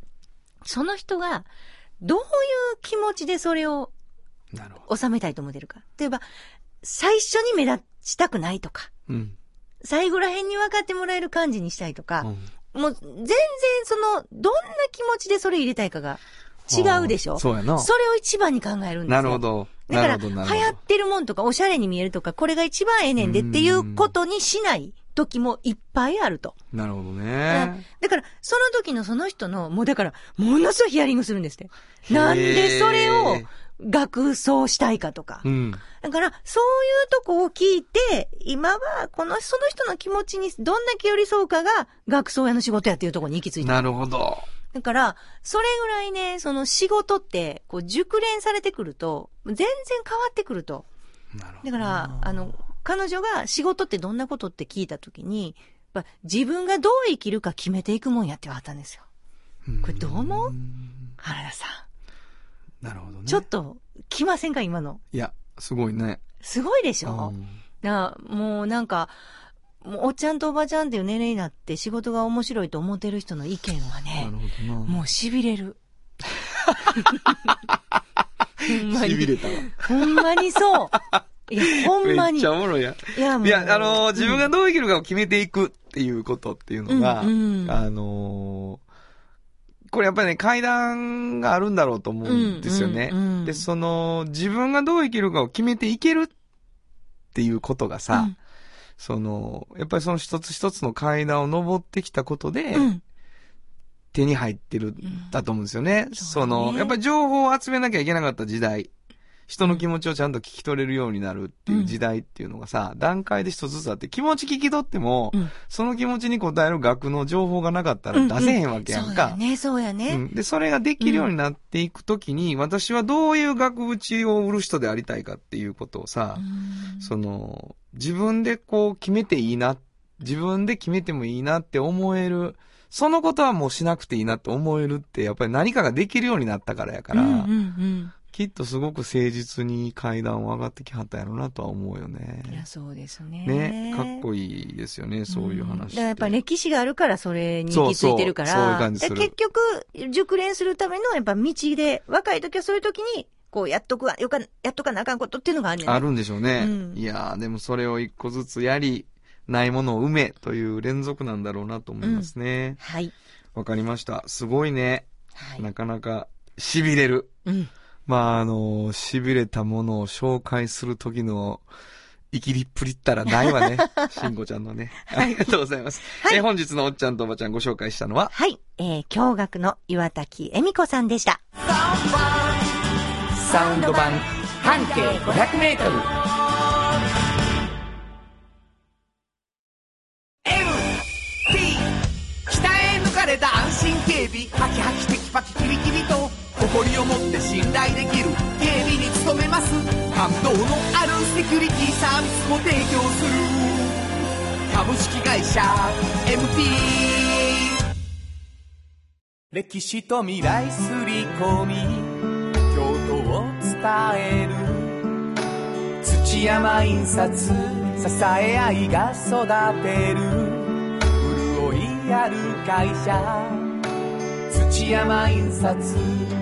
その人が、どういう気持ちでそれを収めたいと思ってるか。例えば、最初に目立ちたくないとか、ど。うん。最後ら辺に分かってもらえる感じにしたいとか、うんもう全然その、どんな気持ちでそれ入れたいかが違うでしょ？そうやな。それを一番に考えるんですよ。なるほど。だから。流行ってるもんとか、おしゃれに見えるとか、これが一番ええねんでっていうことにしない時もいっぱいあると。なるほどね。だから、その時のその人の、もうだから、ものすごいヒアリングするんですって。なんでそれを学装したいかとかう。ん。だから、そういうとこを聞いて、今は、この、その人の気持ちにどんだけ寄り添うかが、学装屋の仕事やっていうところに行き着いた。なるほど。だから、それぐらいね、その仕事って、こう、熟練されてくると、全然変わってくると。なるほど。だから、あの、彼女が仕事ってどんなことって聞いたときに、やっぱ自分がどう生きるか決めていくもんやって言われたんですよ。これどう思う？原田さなるほどね。ん。ちょっと、来ませんか今の？いや、すごいね。すごいでしょ？うんなもうなんか、おっちゃんとおばちゃんっていう年齢になって仕事が面白いと思ってる人の意見はなね。もう痺れる。痺れたわ。ほんまにそう。いや、ほんまに。めっちゃおもろいやん。いや、もう。いや、あのー自分がどう生きるかを決めていくっていうことっていうのが、うんうんあのーこれやっぱりね、階段があるんだろうと思うんですよね。うんうんうんで、その、自分がどう生きるかを決めていけるっていうことがさ、うんその、やっぱりその一つ一つの階段を登ってきたことで、うん。手に入ってるんだと思うんですよね。そねの、やっぱり情報を集めなきゃいけなかった時代、人の気持ちをちゃんと聞き取れるようになるっていう時代っていうのがさ、段階で一つずつあって、気持ち聞き取っても、うん。その気持ちに応える額の情報がなかったら出せへんわけやんか。そうやね、そうやね。うん。で、それができるようになっていくときに、私はどういう額縁を売る人でありたいかっていうことをさ、うん。その、自分でこう決めていいな、自分で決めてもいいなって思える、そのことはもうしなくていいなって思えるって、やっぱり何かができるようになったからやから、うんうんうんきっとすごく誠実に階段を上がってきはったやろうなとは思うよいや、ね。そうですね。ね、かっこいいですよね、そういう話って。だからやっぱ歴史があるからそれに行き着いてるから。そうそうそういう感じするで結局、熟練するためのやっぱ道で、若い時はそういう時に、こうやっとくわ、よか、やっとかなあかんことっていうのがあるんねんねあるんでしょうね。うんいやー、でもそれを一個ずつやり、ないものを埋めという連続なんだろうなと思いますね。はい。わ、かりました。すごいね。はい。なかなか痺れる。うん。まあ、あの、痺れたものを紹介する時の、生きりっぷりったらないわね。しんごちゃんのね。ありがとうございます。はいえー本日のおっちゃんとおばちゃんご紹介したのは、はい。えー、驚愕の岩滝恵美子さんでした。サウンド版半径500メートル MT 北へ抜かれた安心警備ハキハキテキパキキビキビと誇りを持って信頼できる警備に努めます。感動のあるセキュリティサービスも提供する。株式会社 MT 歴史と未来すり込み京都を伝える。土山印刷支え合いが育てる。潤いある会社。土山印刷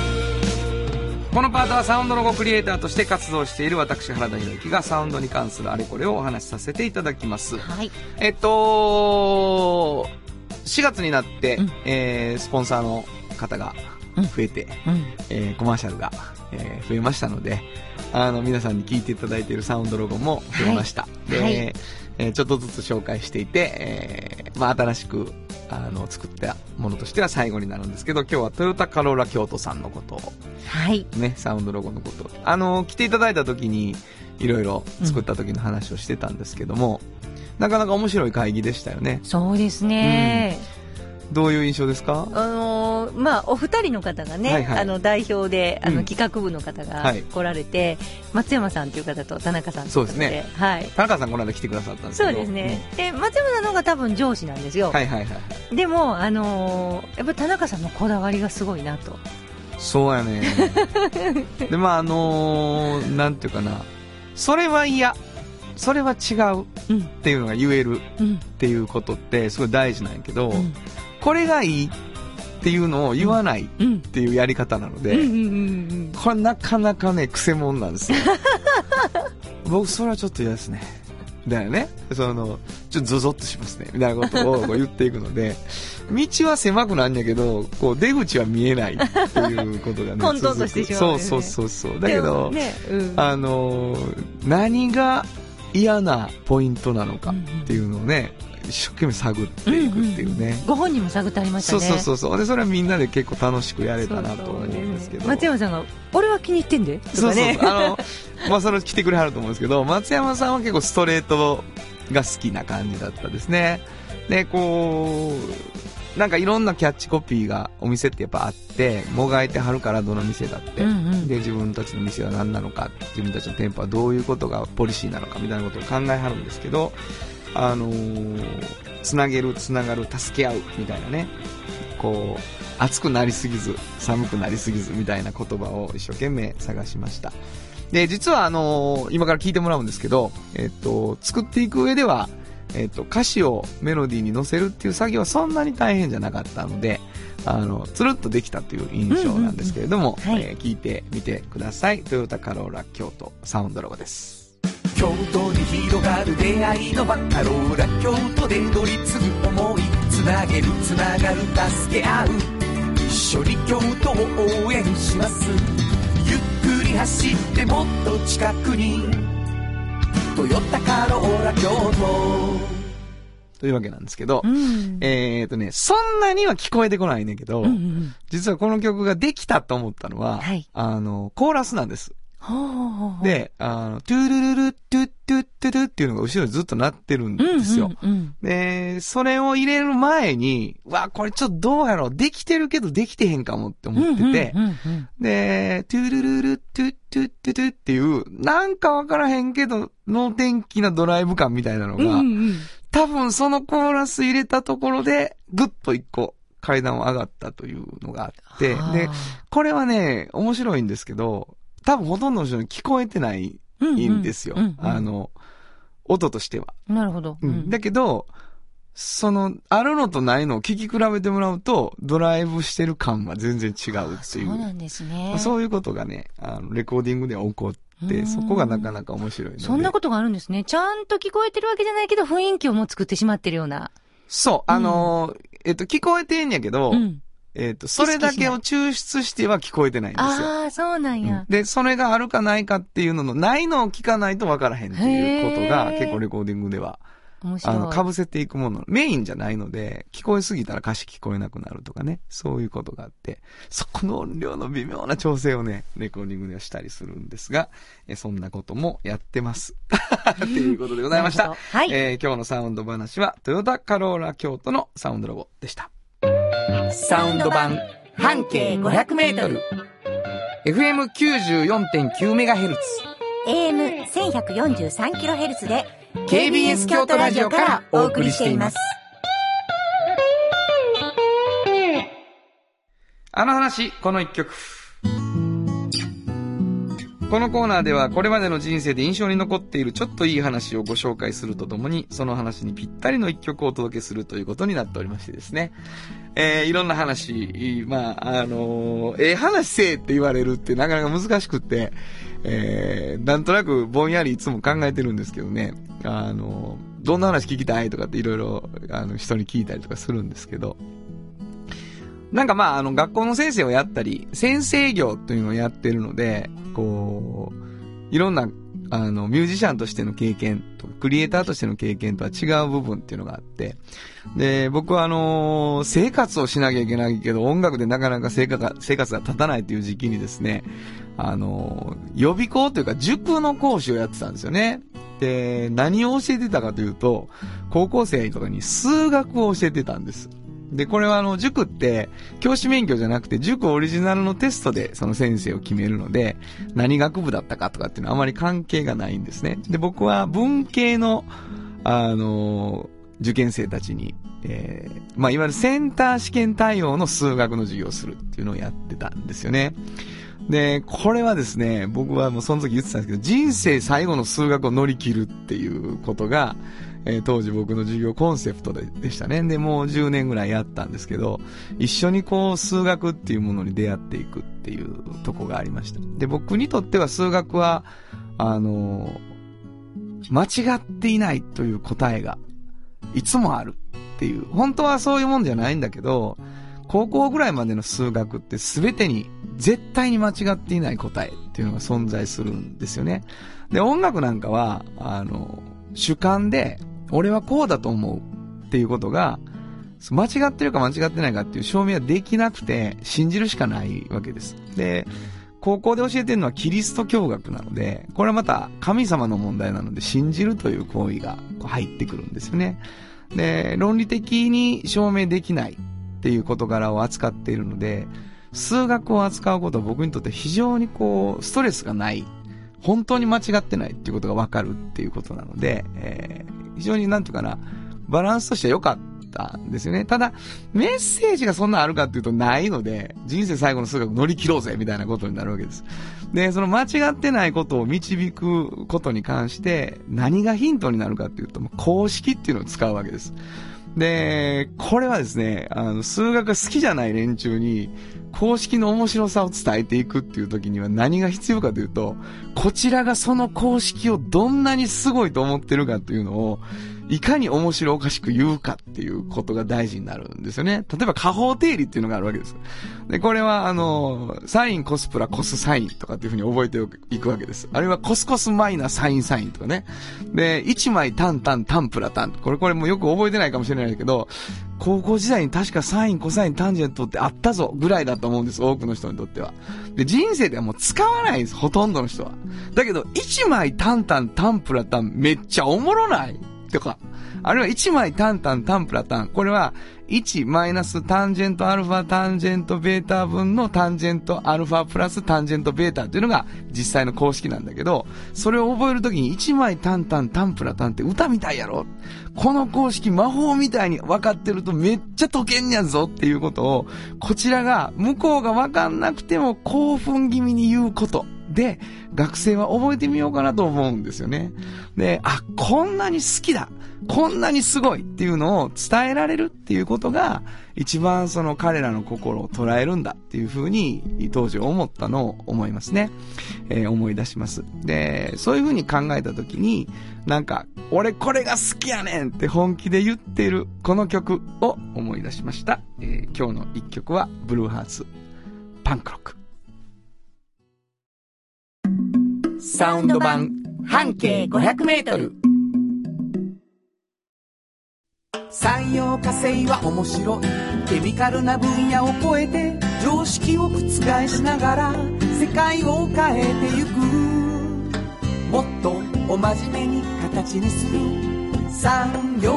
このパートはサウンドロゴクリエイターとして活動している私原田裕之がサウンドに関するあれこれをお話しさせていただきます。はい。えっと、4月になって、うんえースポンサーの方が増えて、うん。えーコマーシャルが、えー増えましたので、あの、皆さんに聞いていただいているサウンドロゴも増えました。で、はいえーちょっとずつ紹介していて、えーまあ、新しく、あの、作ったものとしては最後になるんですけど、今日はトヨタカローラ京都さんのことを、はい。ね、サウンドロゴのことを。あの、来ていただいた時に、いろいろ作った時の話をしてたんですけども、なかなか面白い会議でしたよね。そうですね。どういう印象ですか？あのーまあ、お二人の方がね、はいはい。あの代表であうん。の企画部の方がはい。来られて、松山さんという方と田中さんそうですね。はい、田中さんこの間来てくださったんです。そうですね、で松山さんの方が多分上司なんですよ、うん。はいはいはい。でも、あのーやっぱり田中さんのこだわりがすごいなと、そうやね。で、まあ、あのーなんていうかな。それは嫌。それは違う。うん。っていうのが言えるうん。っていうことってすごい大事なんやけど、うんこれがいいっていうのを言わないっうんていうやり方なので、これなかなかね、癖もんなんですよ。僕、それはちょっと嫌ですね。だよね。その、ちょっとゾゾッとしますね。みたいなことを言っていくので、道は狭くなんやけど、こう出口は見えないっていうことがね。混沌としてしまうねそうそうそうそう。うんだけど、ねうんあのー何が嫌なポイントなのかっていうのをね、一生懸命探っていくっていうね。ご本人も探ってありましたそうねそうそうそう。で、それはみんなで結構楽しくやれたなと思うんですけど。松山さんが俺は気に入ってんで？とそうそうかね。あの、まあ、それ来てくれはると思うんですけど、松山さんは結構ストレートが好きな感じだったですね。で、こう、なんかいろんなキャッチコピーがお店ってやっぱあって、もがいてはるからどの店だって。うんうんで、自分たちの店は何なのか、自分たちの店舗はどういうことがポリシーなのかみたいなことを考えはるんですけど、あのーつなげる、つながる、助け合うみたいなね。こう、暑くなりすぎず、寒くなりすぎずみたいな言葉を一生懸命探しました。で、実はあのー今から聞いてもらうんですけど、えっと、作っていく上では、えっと、歌詞をメロディーに乗せるっていう作業はそんなに大変じゃなかったので、あの、つるっとできたという印象なんですけれども、えー聞いてみてください。トヨタカローラ京都サウンドロゴです。京都に広がる出会いのバカローラ京都で乗り継ぐ思いつなげるつながる助け合う。一緒に京都を応援します。ゆっくり走ってもっと近くにトヨタカローラ京都。というわけなんですけど、うん。えっとね、そんなには聞こえてこないねんけど、うんうん。実はこの曲ができたと思ったのは、はい。あの、コーラスなんです。で、あの、トゥルルルトゥットゥットゥトゥっていうのが後ろにずっと鳴ってるんですよ。うんうんうん。で、それを入れる前に、わ、これちょっとどうやろう？できてるけどできてへんかもって思ってて、うんうんうんで、トゥルルルトゥットゥットゥトゥっていう、なんかわからへんけど、能天気なドライブ感みたいなのうんが、うんうん多分そのコーラス入れたところで、ぐっと一個階段を上がったというのがあって、はあで、これはね、面白いんですけど、多分ほとんどの人に聞こえてないうんですよ。うんうんあの、音としては。なるほど。うんだけど、その、あるのとないのを聞き比べてもらうと、ドライブしてる感は全然違うっていう。そうなんですね。そういうことがね、あの、レコーディングでは起こって、うんそこがなかなか面白い。そんなことがあるんですね。ちゃんと聞こえてるわけじゃないけど、雰囲気をもう作ってしまってるような。そう、あのーえっと、聞こえてんやけど、うん。えっと、それだけを抽出しては聞こえてないんですよ。ああ、そうなんや。で、それがあるかないかっていうのの、ないのを聞かないと分からへんっていうことが、結構レコーディングでは、面白い。あの、被せていくもの、メインじゃないので、聞こえすぎたら歌詞聞こえなくなるとかね、そういうことがあって、そこの音量の微妙な調整をね、レコーディングではしたりするんですが、えそんなこともやってます。っていうことでございましたはい。えー今日のサウンド話は、トヨタカローラ京都のサウンドロゴでした。サウンド版半径500メートル。FM94.9 メガヘルツ。AM1143 キロヘルツで KBS 京都ラジオからお送りしています。あの話、この一曲。このコーナーではこれまでの人生で印象に残っているちょっといい話をご紹介するとともに、その話にぴったりの一曲をお届けするということになっておりましてですね。えー、いろんな話、まあ、あのー、ええ話せえって言われるってなかなか難しくって、えー、なんとなくぼんやりいつも考えてるんですけどね、あのー、どんな話聞きたいとかっていろいろ、あの、人に聞いたりとかするんですけど、なんかまあ、あの、学校の先生をやったり、先生業というのをやってるので、こう、いろんな、あの、ミュージシャンとしての経験とか、クリエイターとしての経験とは違う部分っていうのがあって、で、僕はあの生活をしなきゃいけないけど、音楽でなかなか生活が、生活が立たないという時期にですね、あの予備校というか塾の講師をやってたんですよね。で、何を教えてたかというと、高校生とかに数学を教えてたんです。で、これはあの、塾って、教師免許じゃなくて、塾オリジナルのテストでその先生を決めるので、何学部だったかとかっていうのはあまり関係がないんですね。で、僕は文系の、あの、受験生たちに、えー、まあ、いわゆるセンター試験対応の数学の授業をするっていうのをやってたんですよね。で、これはですね、僕はもうその時言ってたんですけど、人生最後の数学を乗り切るっていうことが、えー、当時僕の授業コンセプトででしたね。で、もう10年ぐらいやったんですけど、一緒にこう数学っていうものに出会っていくっていうとこがありました。で、僕にとっては数学は、あのー、間違っていないという答えがいつもあるっていう。本当はそういうもんじゃないんだけど、高校ぐらいまでの数学って全てに絶対に間違っていない答えっていうのが存在するんですよね。で、音楽なんかは、あの、主観で俺はこうだと思うっていうことが、間違ってるか間違ってないかっていう証明はできなくて、信じるしかないわけです。で、高校で教えてるのはキリスト教学なので、これはまた神様の問題なので、信じるという行為が入ってくるんですよね。で、論理的に証明できないっていう事柄を扱っているので、数学を扱うことは僕にとって非常にこう、ストレスがない。本当に間違ってないっていうことがわかるっていうことなので、えー非常になんていうかな、バランスとしては良かったんですよね。ただ、メッセージがそんなあるかっていうとないので、人生最後の数学乗り切ろうぜみたいなことになるわけです。で、その間違ってないことを導くことに関して、何がヒントになるかっていうと、公式っていうのを使うわけです。で、これはですね、あの、数学が好きじゃない連中に、公式の面白さを伝えていくっていう時には何が必要かというと、こちらがその公式をどんなにすごいと思ってるかというのを、いかに面白おかしく言うかっていうことが大事になるんですよね。例えば、下方定理っていうのがあるわけです。で、これは、あの、サインコスプラコスサインとかっていうふうに覚えていくわけです。あるいは、コスコスマイナサインサインとかね。で、1枚タンタンタンプラタン。これ、これもよく覚えてないかもしれないけど、高校時代に確かサイン、コサイン、タンジェントってあったぞぐらいだと思うんです。多くの人にとっては。で、人生ではもう使わないんです。ほとんどの人は。だけど、1枚タンタンタンプラタンめっちゃおもろないとか。あるいは1枚タンタンタンプラタン。これは1マイナスタンジェントアルファタンジェントベータ分のタンジェントアルファプラスタンジェントベータっていうのが実際の公式なんだけど、それを覚えるときに1枚タンタンタンプラタンって歌みたいやろこの公式魔法みたいに分かってるとめっちゃ解けんやぞっていうことを、こちらが向こうが分かんなくても興奮気味に言うこと。で、学生は覚えてみようかなと思うんですよね。で、あ、こんなに好きだ。こんなにすごいっていうのを伝えられるっていうことが、一番その彼らの心を捉えるんだっていうふうに、当時思ったのを思いますね。えー、思い出します。で、そういうふうに考えたときに、なんか、俺これが好きやねんって本気で言ってるこの曲を思い出しました。えー、今日の一曲は、ブルーハーツ、パンクロック。サウンド版半径500メートル。産業化成は面白い。ケミカルな分野を超えて常識を覆しながら世界を変えてゆく。もっとお真面目に形にする産業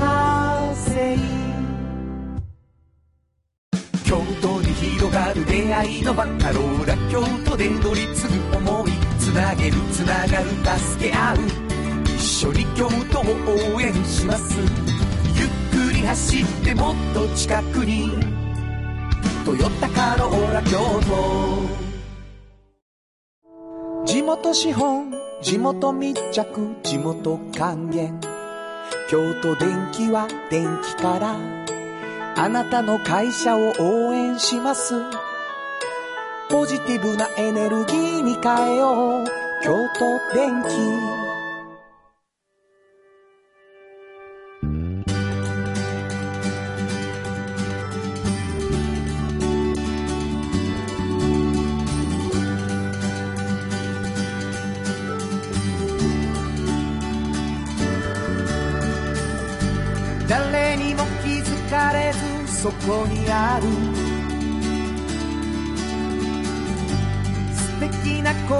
化成。京都に広がる出会いのバカローラ京都で乗り継ぐ思い。なげるつながる助け合う。一緒に京都を応援します。ゆっくり走ってもっと近くに。トヨタカローラ京都。地元資本地元密着地元還元。京都電気は電気から。あなたの会社を応援します。ポジティブなエネルギーに変えよう。京都電気誰にも気づかれずそこにある。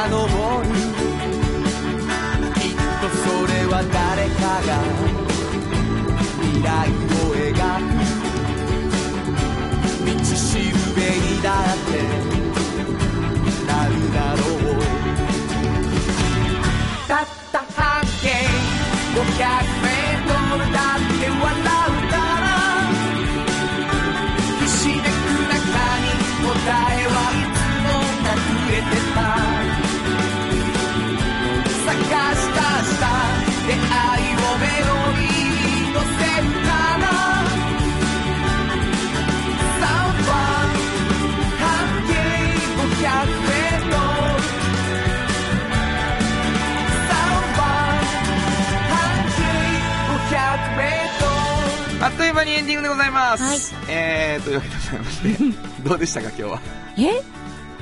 遡る。きっとそれは誰かが未来を描く。道しるべにだって。エンディングでございます。はいえー、というわけでございまして、どうでしたか今日は？え？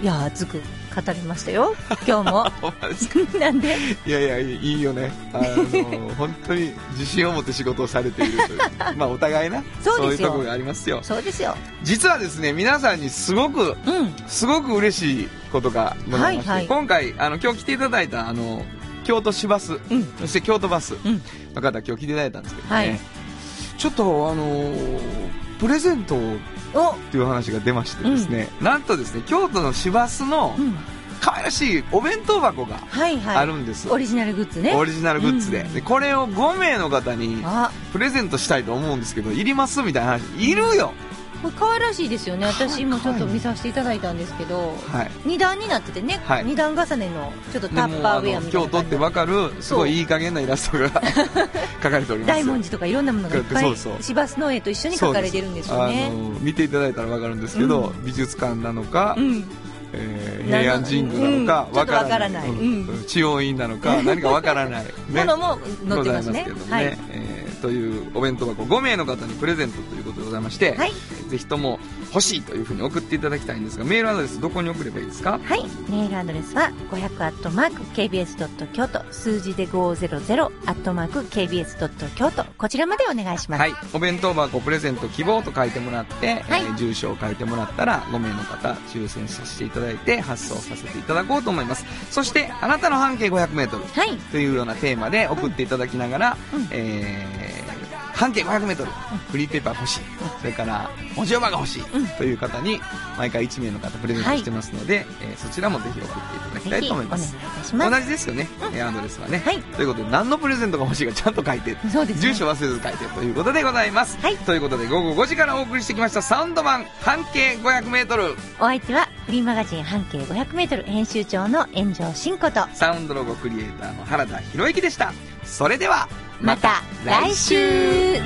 いや、熱く語りましたよ。今日も。なんで？いやいや、いいよね。あの、本当に自信を持って仕事をされているという。まあ、お互いな。そうですよいうところがありますよ。そうですよ。実はですね、皆さんにすごく、うん。すごく嬉しいことがございまして、はいはい今回、あの、今日来ていただいた、あの、京都市バス、うんそして京都バスうんの方、今日来ていただいたんですけどね、はいちょっと、あのープレゼントをおっていう話が出ましてですね、なんとですね、京都の市バスのうん。可愛らしいお弁当箱がはいはい。あるんです。オリジナルグッズね。オリジナルグッズで,、うんでこれを5名の方にあ、プレゼントしたいと思うんですけどいりますみたいな話いるよ、これ可愛らしいですよね。私もちょっと見させていただいたんですけど、はい。二段になっててね、はい。二段重ねのちょっとでタッパーウェアみたいな感じ京都ってわかるすごいいい加減なイラストが描かれております大文字とかいろんなものがいっぱい市バスの絵と一緒に描かれてるんですよね。あの見ていただいたらわかるんですけど、美術館なのか、うん。えー平安神宮なのかうん。ちょっとわからない。うん。うん。知恩院なのか 何かわからない、ものも載ってますね。ね、はい。えーというお弁当箱5名の方にプレゼントということでございまして、はいぜひとも欲しいというふうに送っていただきたいんですがメールアドレスどこに送ればいいですか？はい。メールアドレスは500アットマーク KBS ドット京都数字で500アットマーク KBS ドット京都こちらまでお願いします。はい、お弁当箱プレゼント希望と書いてもらって、はい。えー住所を書いてもらったら5名の方抽選させていただいて発送させていただこうと思います。そしてあなたの半径 500m はい。というようなテーマで送っていただきながら、うん。えー半径 500m フリーペーパー欲しい。それから文字読まが欲しい。うん。という方に毎回1名の方プレゼントしてますので、えーそちらもぜひ送っていただきたいと思います。たします。同じですよね、えーアドレスはね、はい。ということで何のプレゼントが欲しいかちゃんと書いてね。住所忘れず書いてということでございます、はい。ということで午後5時からお送りしてきましたサウンド版半径 500m お相手はフリーマガジン半径500メートル編集長の炎上真子と。サウンドロゴクリエイターの原田博之でした。それではまた来週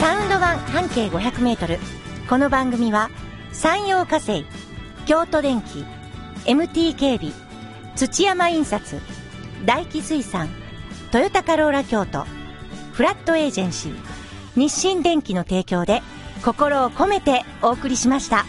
サウンド版半径500メートルこの番組は山陽火星京都電機 MT 警備土山印刷大気水産トヨタカローラ京都フラットエージェンシー日清電機の提供で心を込めてお送りしました。